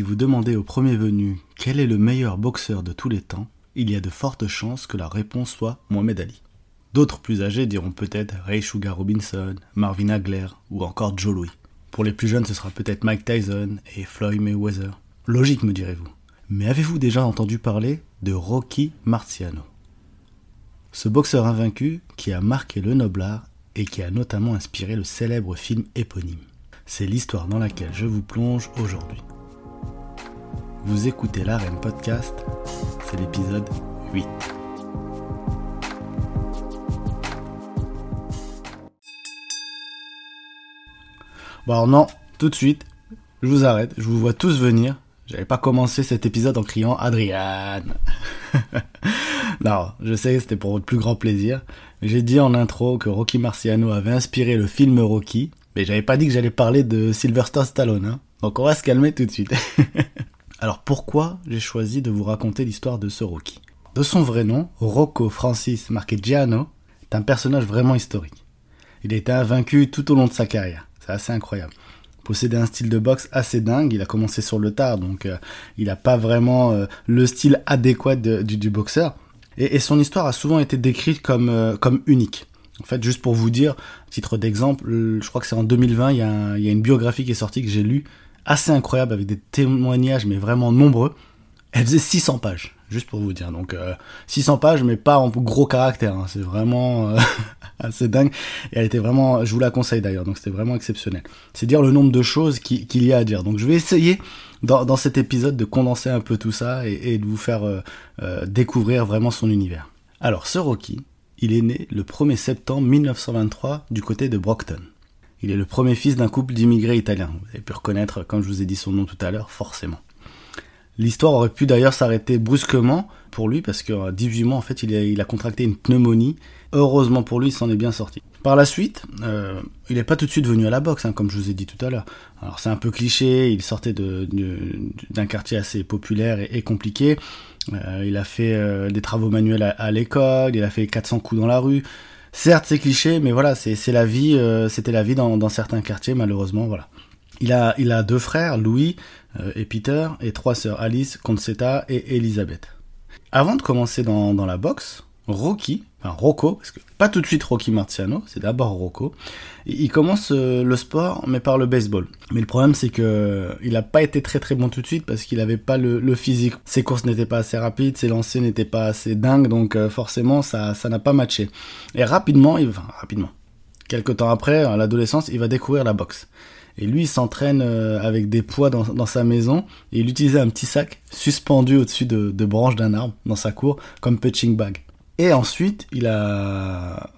Si vous demandez au premier venu quel est le meilleur boxeur de tous les temps, il y a de fortes chances que la réponse soit Mohamed Ali. D'autres plus âgés diront peut-être Ray Sugar Robinson, Marvin Hagler ou encore Joe Louis. Pour les plus jeunes, ce sera peut-être Mike Tyson et Floyd Mayweather. Logique, me direz-vous. Mais avez-vous déjà entendu parler de Rocky Marciano? Ce boxeur invaincu qui a marqué le noblard et qui a notamment inspiré le célèbre film éponyme. C'est l'histoire dans laquelle je vous plonge aujourd'hui. Vous écoutez l'Arène Podcast, c'est l'épisode 8. Bon non, tout de suite, je vous arrête, je vous vois tous venir. J'avais pas commencé cet épisode en criant Adrian. non, je sais, c'était pour votre plus grand plaisir. J'ai dit en intro que Rocky Marciano avait inspiré le film Rocky, mais j'avais pas dit que j'allais parler de Sylvester Stallone. Hein. Donc on va se calmer tout de suite. Alors pourquoi j'ai choisi de vous raconter l'histoire de ce Rocky? De son vrai nom, Rocco Francis Marchegiano, est un personnage vraiment historique. Il a été invaincu tout au long de sa carrière. C'est assez incroyable. Il possédait un style de boxe assez dingue. Il a commencé sur le tard, donc euh, il n'a pas vraiment euh, le style adéquat du, boxeur. Et, son histoire a souvent été décrite comme, euh, comme unique. En fait, juste pour vous dire, titre d'exemple, je crois que c'est en 2020, il y, a il y a une biographie qui est sortie que j'ai lue, assez incroyable, avec des témoignages, mais vraiment nombreux. Elle faisait 600 pages, juste pour vous dire. Donc 600 pages, mais pas en gros caractère. Hein. C'est vraiment assez dingue. Et elle était vraiment, je vous la conseille d'ailleurs, donc c'était vraiment exceptionnel. C'est dire le nombre de choses qu'il y a à dire. Donc je vais essayer dans, cet épisode de condenser un peu tout ça et, de vous faire euh, euh, découvrir vraiment son univers. Alors ce Rocky, il est né le 1er septembre 1923 du côté de Brockton. Il est le premier fils d'un couple d'immigrés italiens. Vous avez pu reconnaître, comme je vous ai dit son nom tout à l'heure, forcément. L'histoire aurait pu d'ailleurs s'arrêter brusquement pour lui parce que 18 mois en fait il a, contracté une pneumonie Heureusement pour lui, il s'en est bien sorti. Par la suite, euh, il n'est pas tout de suite venu à la boxe, hein, comme je vous ai dit tout à l'heure. Alors c'est un peu cliché, il sortait d'un quartier assez populaire et, compliqué. Euh, il a fait euh, des travaux manuels à, l'école, il a fait 400 coups dans la rue. Certes, c'est cliché, mais voilà, c'est la vie, c'était la vie dans, certains quartiers, malheureusement, voilà. Il a, il a deux frères, Louis et Peter, et trois sœurs, Alice, Concetta et Elisabeth. Avant de commencer dans, dans la boxe, Rocky, enfin Rocco, parce que pas tout de suite Rocky Marciano, c'est d'abord Rocco. Il commence euh, le sport, mais par le baseball. Mais le problème, c'est que il n'a pas été très très bon tout de suite parce qu'il n'avait pas le, physique. Ses courses n'étaient pas assez rapides, ses lancers n'étaient pas assez dingues, donc euh, forcément ça ça n'a pas matché. Et rapidement, il, enfin rapidement, quelques temps après, à l'adolescence, il va découvrir la boxe. Et lui, il s'entraîne euh, avec des poids dans, sa maison et il utilisait un petit sac suspendu au-dessus de, de branches d'un arbre dans sa cour comme punching bag. Et ensuite, il a.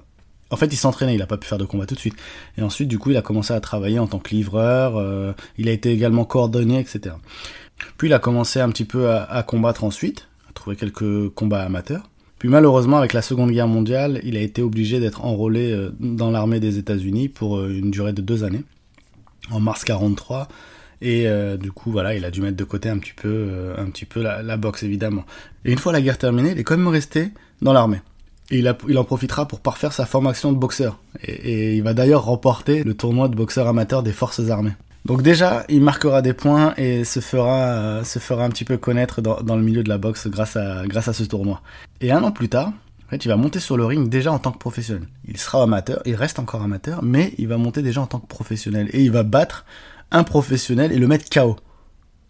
En fait, il s'entraînait, il n'a pas pu faire de combat tout de suite. Et ensuite, du coup, il a commencé à travailler en tant que livreur, euh, il a été également coordonné, etc. Puis il a commencé un petit peu à, combattre ensuite, à trouver quelques combats amateurs. Puis malheureusement, avec la Seconde Guerre mondiale, il a été obligé d'être enrôlé euh, dans l'armée des États-Unis pour euh, une durée de deux années, en mars 43. Et du coup, voilà, il a dû mettre de côté un petit peu, un petit peu la, la, boxe, évidemment. Et une fois la guerre terminée, il est quand même resté dans l'armée. Et il, en profitera pour parfaire sa formation de boxeur. Et, il va d'ailleurs remporter le tournoi de boxeur amateur des forces armées. Donc déjà, il marquera des points et se fera, euh, se fera un petit peu connaître dans, le milieu de la boxe grâce à, grâce à ce tournoi. Et un an plus tard, en fait, il va monter sur le ring déjà en tant que professionnel. Il sera amateur, il reste encore amateur, mais il va monter déjà en tant que professionnel. Et il va battre un professionnel et le mettre KO.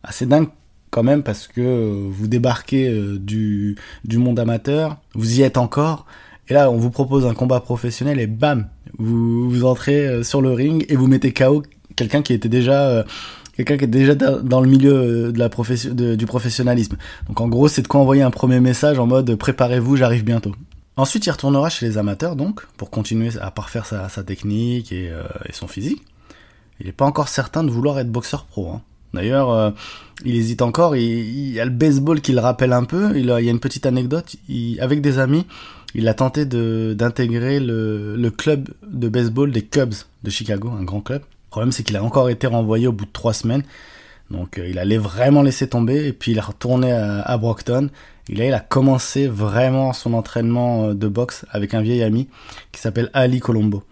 Assez dingue quand même parce que euh, vous débarquez euh, du, du monde amateur, vous y êtes encore, et là on vous propose un combat professionnel et bam, vous, vous entrez euh, sur le ring et vous mettez KO quelqu'un qui était déjà quelqu'un qui est déjà dans le milieu de la profession, du professionnalisme. Donc en gros, c'est de quoi envoyer un premier message en mode préparez-vous, j'arrive bientôt. Ensuite, il retournera chez les amateurs, donc, pour continuer à parfaire sa, sa technique et, et, son physique. Il n'est pas encore certain de vouloir être boxeur pro. Hein. D'ailleurs, euh, il hésite encore. Il, y a le baseball qui le rappelle un peu. Il, y a une petite anecdote. avec des amis, il a tenté d'intégrer le, club de baseball des Cubs de Chicago, un grand club. Le problème, c'est qu'il a encore été renvoyé au bout de trois semaines. Donc, euh, il allait vraiment laisser tomber. Et puis, il est retourné à, Brockton. Et là, il a commencé vraiment son entraînement euh, de boxe avec un vieil ami qui s'appelle Ali Colombo.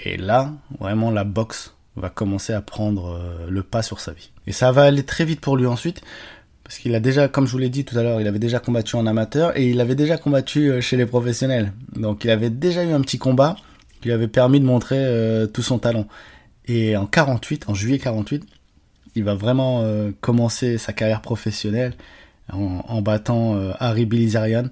Et là, vraiment, la boxe va commencer à prendre le pas sur sa vie. Et ça va aller très vite pour lui ensuite, parce qu'il a déjà, comme je vous l'ai dit tout à l'heure, il avait déjà combattu en amateur et il avait déjà combattu chez les professionnels. Donc il avait déjà eu un petit combat qui lui avait permis de montrer tout son talent. Et en 48, en juillet 48, il va vraiment euh, commencer sa carrière professionnelle en, battant euh, Harry Bilizarian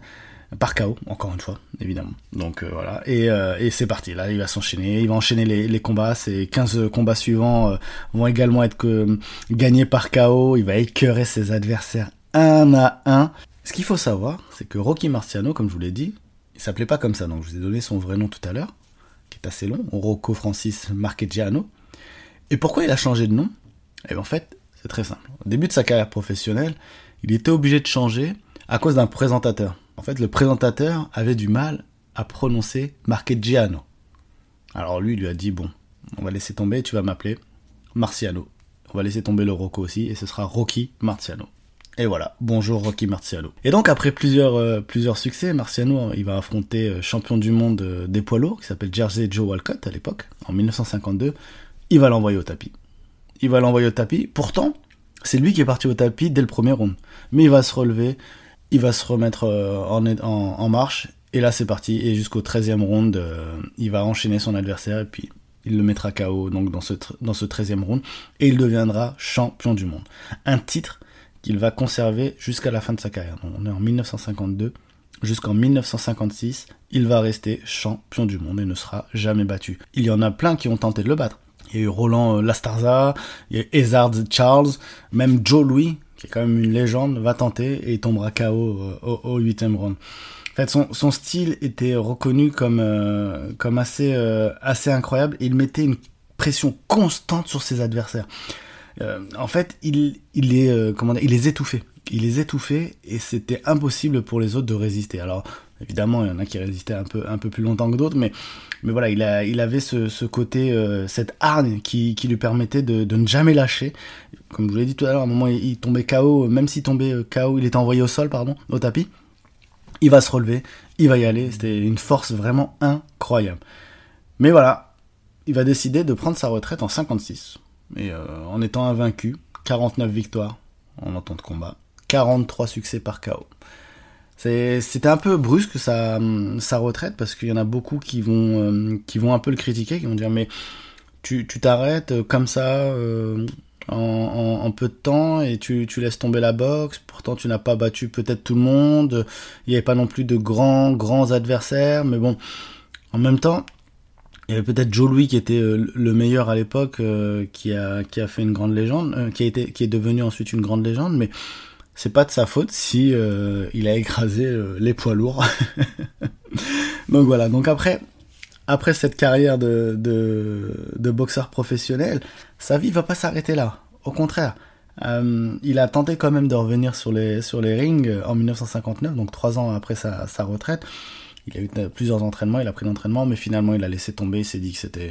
par KO, encore une fois, évidemment. Donc euh, voilà, et, c'est parti, là il va s'enchaîner, il va enchaîner les, combats, ces 15 combats suivants vont également être que, gagnés par KO, il va écœurer ses adversaires un à un. Ce qu'il faut savoir, c'est que Rocky Marciano, comme je vous l'ai dit, il s'appelait pas comme ça, donc je vous ai donné son vrai nom tout à l'heure, qui est assez long, Rocco Francis Marchegiano. Et pourquoi il a changé de nom? Et eh bien en fait, c'est très simple. Au début de sa carrière professionnelle, il était obligé de changer à cause d'un présentateur. En fait, le présentateur avait du mal à prononcer Marchegiano. Alors lui, il lui a dit bon, on va laisser tomber, tu vas m'appeler Marciano. On va laisser tomber le Rocco aussi, et ce sera Rocky Marciano. Et voilà, bonjour Rocky Marciano. Et donc après plusieurs, euh, plusieurs succès, Marciano il va affronter euh, champion du monde euh, des poids lourds qui s'appelle Jersey Joe Walcott à l'époque, en 1952 il va l'envoyer au tapis. Il va l'envoyer au tapis. Pourtant, c'est lui qui est parti au tapis dès le premier round. Mais il va se relever, il va se remettre euh, en, marche, et là c'est parti. Et jusqu'au 13e round, euh, il va enchaîner son adversaire, et puis il le mettra KO dans ce, dans ce 13e round, et il deviendra champion du monde. Un titre qu'il va conserver jusqu'à la fin de sa carrière. on est en 1952. Jusqu'en 1956, il va rester champion du monde et ne sera jamais battu. Il y en a plein qui ont tenté de le battre. Il y a eu Roland euh, Lastarza, il y a eu Ezard Charles, même Joe Louis, qui est quand même une légende, va tenter et il tombera KO euh, au, 8ème round. En fait, son, style était reconnu comme, euh, comme assez, assez incroyable. Il mettait une pression constante sur ses adversaires. en fait, il, il, est, comment il les étouffait. Il les étouffait et c'était impossible pour les autres de résister. Alors, évidemment, il y en a qui résistaient un peu, un peu plus longtemps que d'autres, mais mais voilà, il, a, il avait ce, ce côté, euh, cette hargne qui, qui lui permettait de, de, ne jamais lâcher. Comme je vous l'ai dit tout à l'heure, à un moment, il, tombait KO, même s'il tombait euh, KO, il était envoyé au sol, pardon, au tapis. Il va se relever, il va y aller. C'était une force vraiment incroyable. Mais voilà, il va décider de prendre sa retraite en 56. Et euh, en étant invaincu, 49 victoires en entente de combat, 43 succès par KO. C'était un peu brusque sa, retraite parce qu'il y en a beaucoup qui vont, euh, qui vont un peu le critiquer, qui vont dire mais tu t'arrêtes comme ça euh, en, peu de temps et tu, tu laisses tomber la boxe. Pourtant tu n'as pas battu peut-être tout le monde. Il n'y avait pas non plus de grands grands adversaires, mais bon, en même temps. Il y avait peut-être Joe Louis qui était euh, le meilleur à l'époque, qui, a, qui a fait une grande légende, qui, a été, qui est devenu ensuite une grande légende, mais c'est pas de sa faute si euh, il a écrasé euh, les poids lourds. donc voilà, donc après, après cette carrière de, de, boxeur professionnel, sa vie va pas s'arrêter là. Au contraire, euh, il a tenté quand même de revenir sur les, sur les rings en 1959, donc trois ans après sa, sa retraite. Il a eu plusieurs entraînements, il a pris l'entraînement, mais finalement il a laissé tomber, il s'est dit que c'était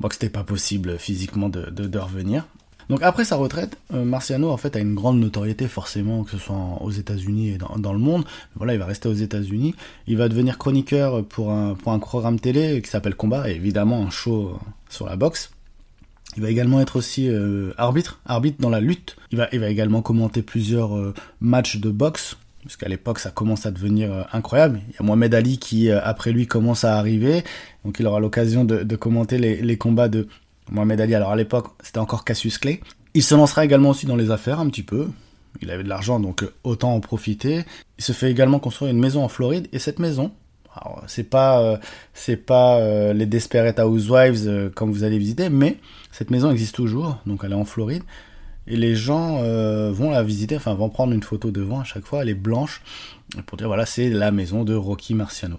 bon, que c'était pas possible physiquement de, de, de revenir. Donc après sa retraite, euh, Marciano en fait a une grande notoriété forcément, que ce soit aux États-Unis et dans, le monde. Voilà, il va rester aux États-Unis. Il va devenir chroniqueur pour un, pour un programme télé qui s'appelle Combat, et évidemment un show sur la boxe. Il va également être aussi euh, arbitre, arbitre dans la lutte. Il va, il va également commenter plusieurs euh, matchs de boxe, parce qu'à l'époque ça commence à devenir incroyable. Il y a Mohamed Ali qui après lui commence à arriver, donc il aura l'occasion de, commenter les combats de, Mohamed Ali, alors à l'époque, c'était encore Cassius Clay. Il se lancera également aussi dans les affaires un petit peu. Il avait de l'argent, donc euh, autant en profiter. Il se fait également construire une maison en Floride, et cette maison, c'est pas, euh, c'est pas euh, les Desperate Housewives comme vous allez visiter, mais cette maison existe toujours, donc elle est en Floride. Et les gens vont la visiter, enfin vont prendre une photo devant à chaque fois, elle est blanche, pour dire voilà, c'est la maison de Rocky Marciano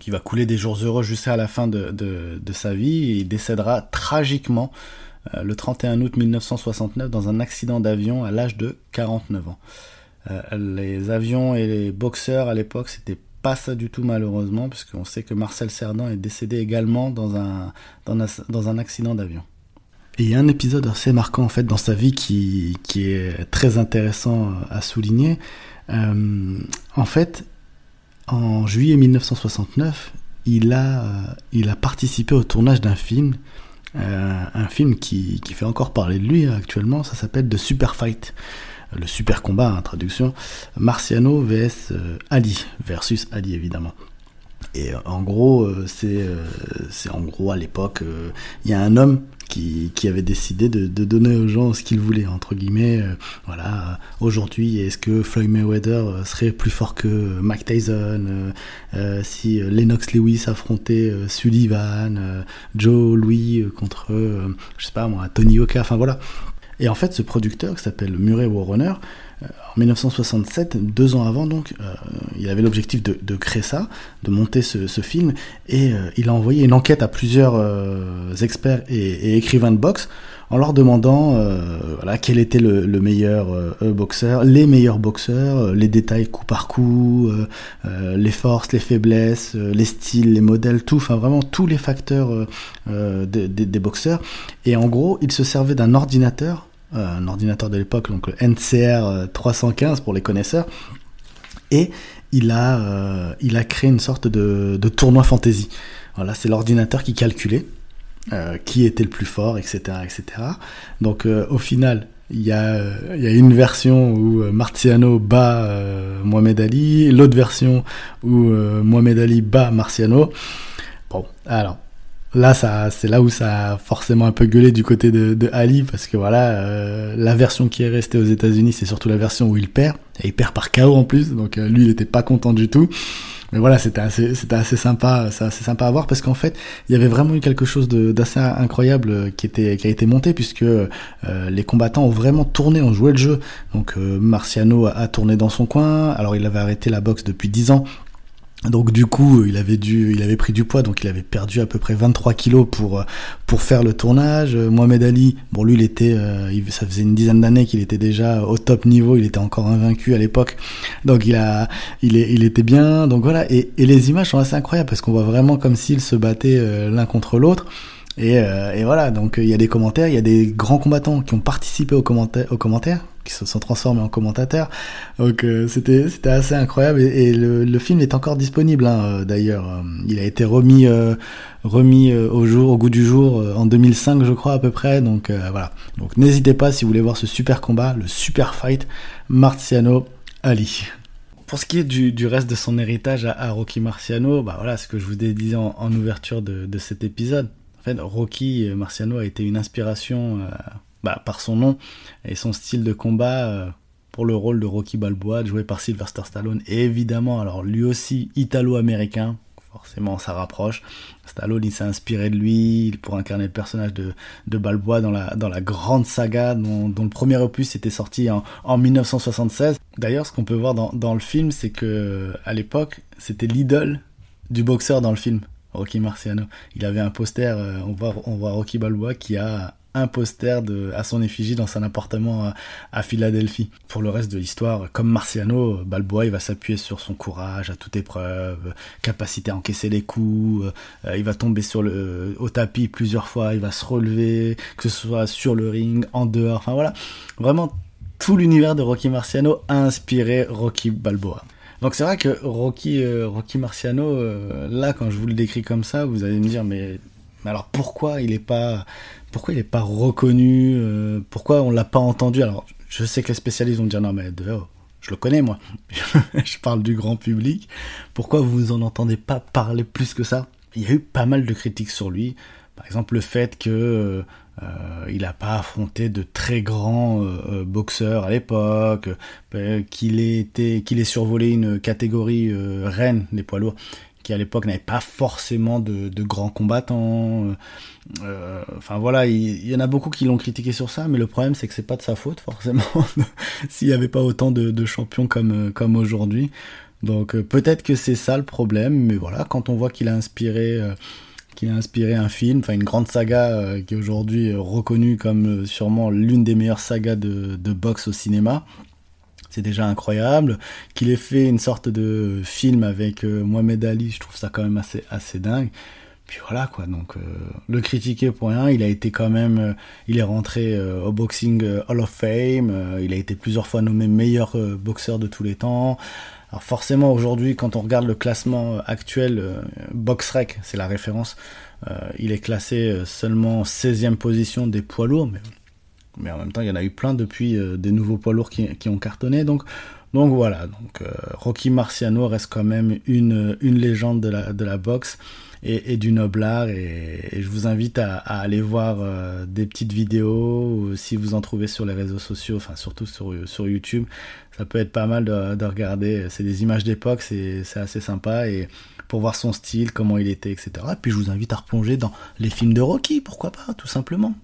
qui va couler des jours heureux jusqu'à la fin de, de, sa vie. Il décédera tragiquement euh, le 31 août 1969 dans un accident d'avion à l'âge de 49 ans. Euh, les avions et les boxeurs à l'époque, c'était pas ça du tout malheureusement, puisqu'on sait que Marcel Cerdan est décédé également dans un, dans un, dans un accident d'avion. Et il y a un épisode assez marquant en fait dans sa vie qui, qui est très intéressant à souligner. Euh, en fait, en juillet 1969, il a, euh, il a participé au tournage d'un film un film qui, qui, fait encore parler de lui actuellement, ça s'appelle The Super Fight. Le super combat, en traduction, Marciano vs Ali, versus Ali évidemment. Et en gros, c'est c'est en gros à l'époque, il y a un homme qui, qui avait décidé de, donner aux gens ce qu'ils voulaient entre guillemets. Euh, voilà, aujourd'hui, est-ce que Floyd Mayweather euh, serait plus fort que Mike Tyson euh, Si Lennox Lewis affrontait Sullivan, Joe Louis contre, je sais pas moi, Tony Oka. Enfin voilà. Et en fait, ce producteur qui s'appelle Murray Warrunner, en 1967, deux ans avant donc, euh, il avait l'objectif de, créer ça, de monter ce, film, et euh, il a envoyé une enquête à plusieurs euh, experts et, écrivains de boxe en leur demandant voilà, quel était le, le meilleur boxeur, les meilleurs boxeurs, les détails coup par coup, les forces, les faiblesses, les styles, les modèles, tout, enfin vraiment tous les facteurs des, boxeurs. Et en gros, il se servait d'un ordinateur euh, un ordinateur de l'époque, donc le NCR 315 pour les connaisseurs, et il a, euh, a créé une sorte de, de tournoi fantasy. Voilà, c'est l'ordinateur qui calculait euh, qui était le plus fort, etc., etc. Donc au final, il y, a, il y a une version où Marciano bat Mohamed Ali, l'autre version où Mohamed Ali bat Marciano. Bon, alors Là, ça, c'est là où ça a forcément un peu gueulé du côté de, Ali, parce que voilà, euh, la version qui est restée aux États-Unis, c'est surtout la version où il perd, et il perd par KO en plus, donc euh, lui, il était pas content du tout. Mais voilà, c'était assez, c'était assez sympa, c'est assez sympa à voir, parce qu'en fait, il y avait vraiment eu quelque chose d'assez incroyable euh, qui était, qui a été monté, puisque les combattants ont vraiment tourné, ont joué le jeu. Donc Marciano a, a, tourné dans son coin. Alors il avait arrêté la boxe depuis 10 ans, donc du coup, il avait dû, il avait pris du poids, donc il avait perdu à peu près 23 kilos pour euh, pour faire le tournage. Euh, Mohamed Ali, bon lui, il était, euh, ça faisait une dizaine d'années qu'il était déjà au top niveau, il était encore invaincu à l'époque, donc il a, il est, il était bien. Donc voilà, et, les images sont assez incroyables parce qu'on voit vraiment comme s'ils se battaient l'un contre l'autre. Et, et, voilà, donc il y a des commentaires, il y a des grands combattants qui ont participé aux commentaires qui se sont transformés en commentateurs. Donc euh, c'était c'était assez incroyable et, le, le, film est encore disponible hein, euh, d'ailleurs. Euh, il a été remis remis au jour au goût du jour en 2005 je crois à peu près. Donc voilà. Donc n'hésitez pas si vous voulez voir ce super combat, le super fight Marciano Ali. Pour ce qui est du, du reste de son héritage à, Rocky Marciano, bah voilà ce que je vous disais en, en ouverture de, de, cet épisode. En fait, Rocky Marciano a été une inspiration bah, par son nom et son style de combat euh, pour le rôle de Rocky Balboa, joué par Sylvester Stallone. Et évidemment, alors lui aussi italo-américain, forcément ça rapproche. Stallone, il s'est inspiré de lui pour incarner le personnage de, de Balboa dans la, dans la grande saga dont, le premier opus était sorti en, en 1976. D'ailleurs, ce qu'on peut voir dans, dans le film, c'est que à l'époque, c'était l'idole du boxeur dans le film. Rocky Marciano. Il avait un poster, euh, on voit, on voit Rocky Balboa qui a un poster de, à son effigie dans son appartement à, Philadelphie. Pour le reste de l'histoire, comme Marciano, Balboa, il va s'appuyer sur son courage à toute épreuve, capacité à encaisser les coups, euh, il va tomber sur le, au tapis plusieurs fois, il va se relever, que ce soit sur le ring, en dehors, enfin voilà. Vraiment, tout l'univers de Rocky Marciano a inspiré Rocky Balboa. Donc c'est vrai que Rocky, euh, Rocky Marciano, euh, là quand je vous le décris comme ça, vous allez me dire mais, alors pourquoi il est pas pourquoi il n'est pas reconnu euh, Pourquoi on l'a pas entendu? Alors, je sais que les spécialistes vont dire non, mais je le connais moi. je parle du grand public. Pourquoi vous en entendez pas parler plus que ça? Il y a eu pas mal de critiques sur lui. Par exemple, le fait que euh, il n'a pas affronté de très grands euh, boxeurs à l'époque, qu'il ait ait survolé une catégorie reine des poids lourds qui à l'époque n'avait pas forcément de, grands combattants. Euh, euh, enfin voilà, il, y en a beaucoup qui l'ont critiqué sur ça, mais le problème c'est que c'est pas de sa faute forcément s'il n'y avait pas autant de, champions comme comme aujourd'hui. Donc euh, peut-être que c'est ça le problème, mais voilà, quand on voit qu'il a inspiré a inspiré un film, enfin une grande saga qui est aujourd'hui reconnue comme sûrement l'une des meilleures sagas de, de boxe au cinéma c'est déjà incroyable. Qu'il ait fait une sorte de film avec euh, Mohamed Ali, je trouve ça quand même assez, dingue. puis voilà quoi, donc euh, le critiquer pour rien, il a été quand même, euh, il est rentré au Boxing Hall of Fame, il a été plusieurs fois nommé meilleur boxeur de tous les temps. Alors forcément aujourd'hui, quand on regarde le classement actuel, BoxRec, c'est la référence, il est classé seulement 16e position des poids lourds, mais, mais en même temps il y en a eu plein depuis des nouveaux poids lourds qui, ont cartonné, donc donc voilà, donc Rocky Marciano reste quand même une, une légende de la, de la boxe et, du noblard. Et, je vous invite à, aller voir euh, des petites vidéos, si vous en trouvez sur les réseaux sociaux, enfin surtout sur, sur YouTube. Ça peut être pas mal de, regarder. C'est des images d'époque, c'est assez sympa. Et pour voir son style, comment il était, etc. Et puis je vous invite à replonger dans les films de Rocky, pourquoi pas, tout simplement.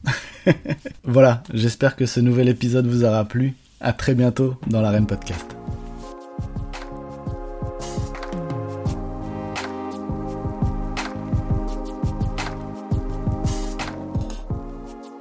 voilà, j'espère que ce nouvel épisode vous aura plu. À très bientôt dans l'Arène Podcast.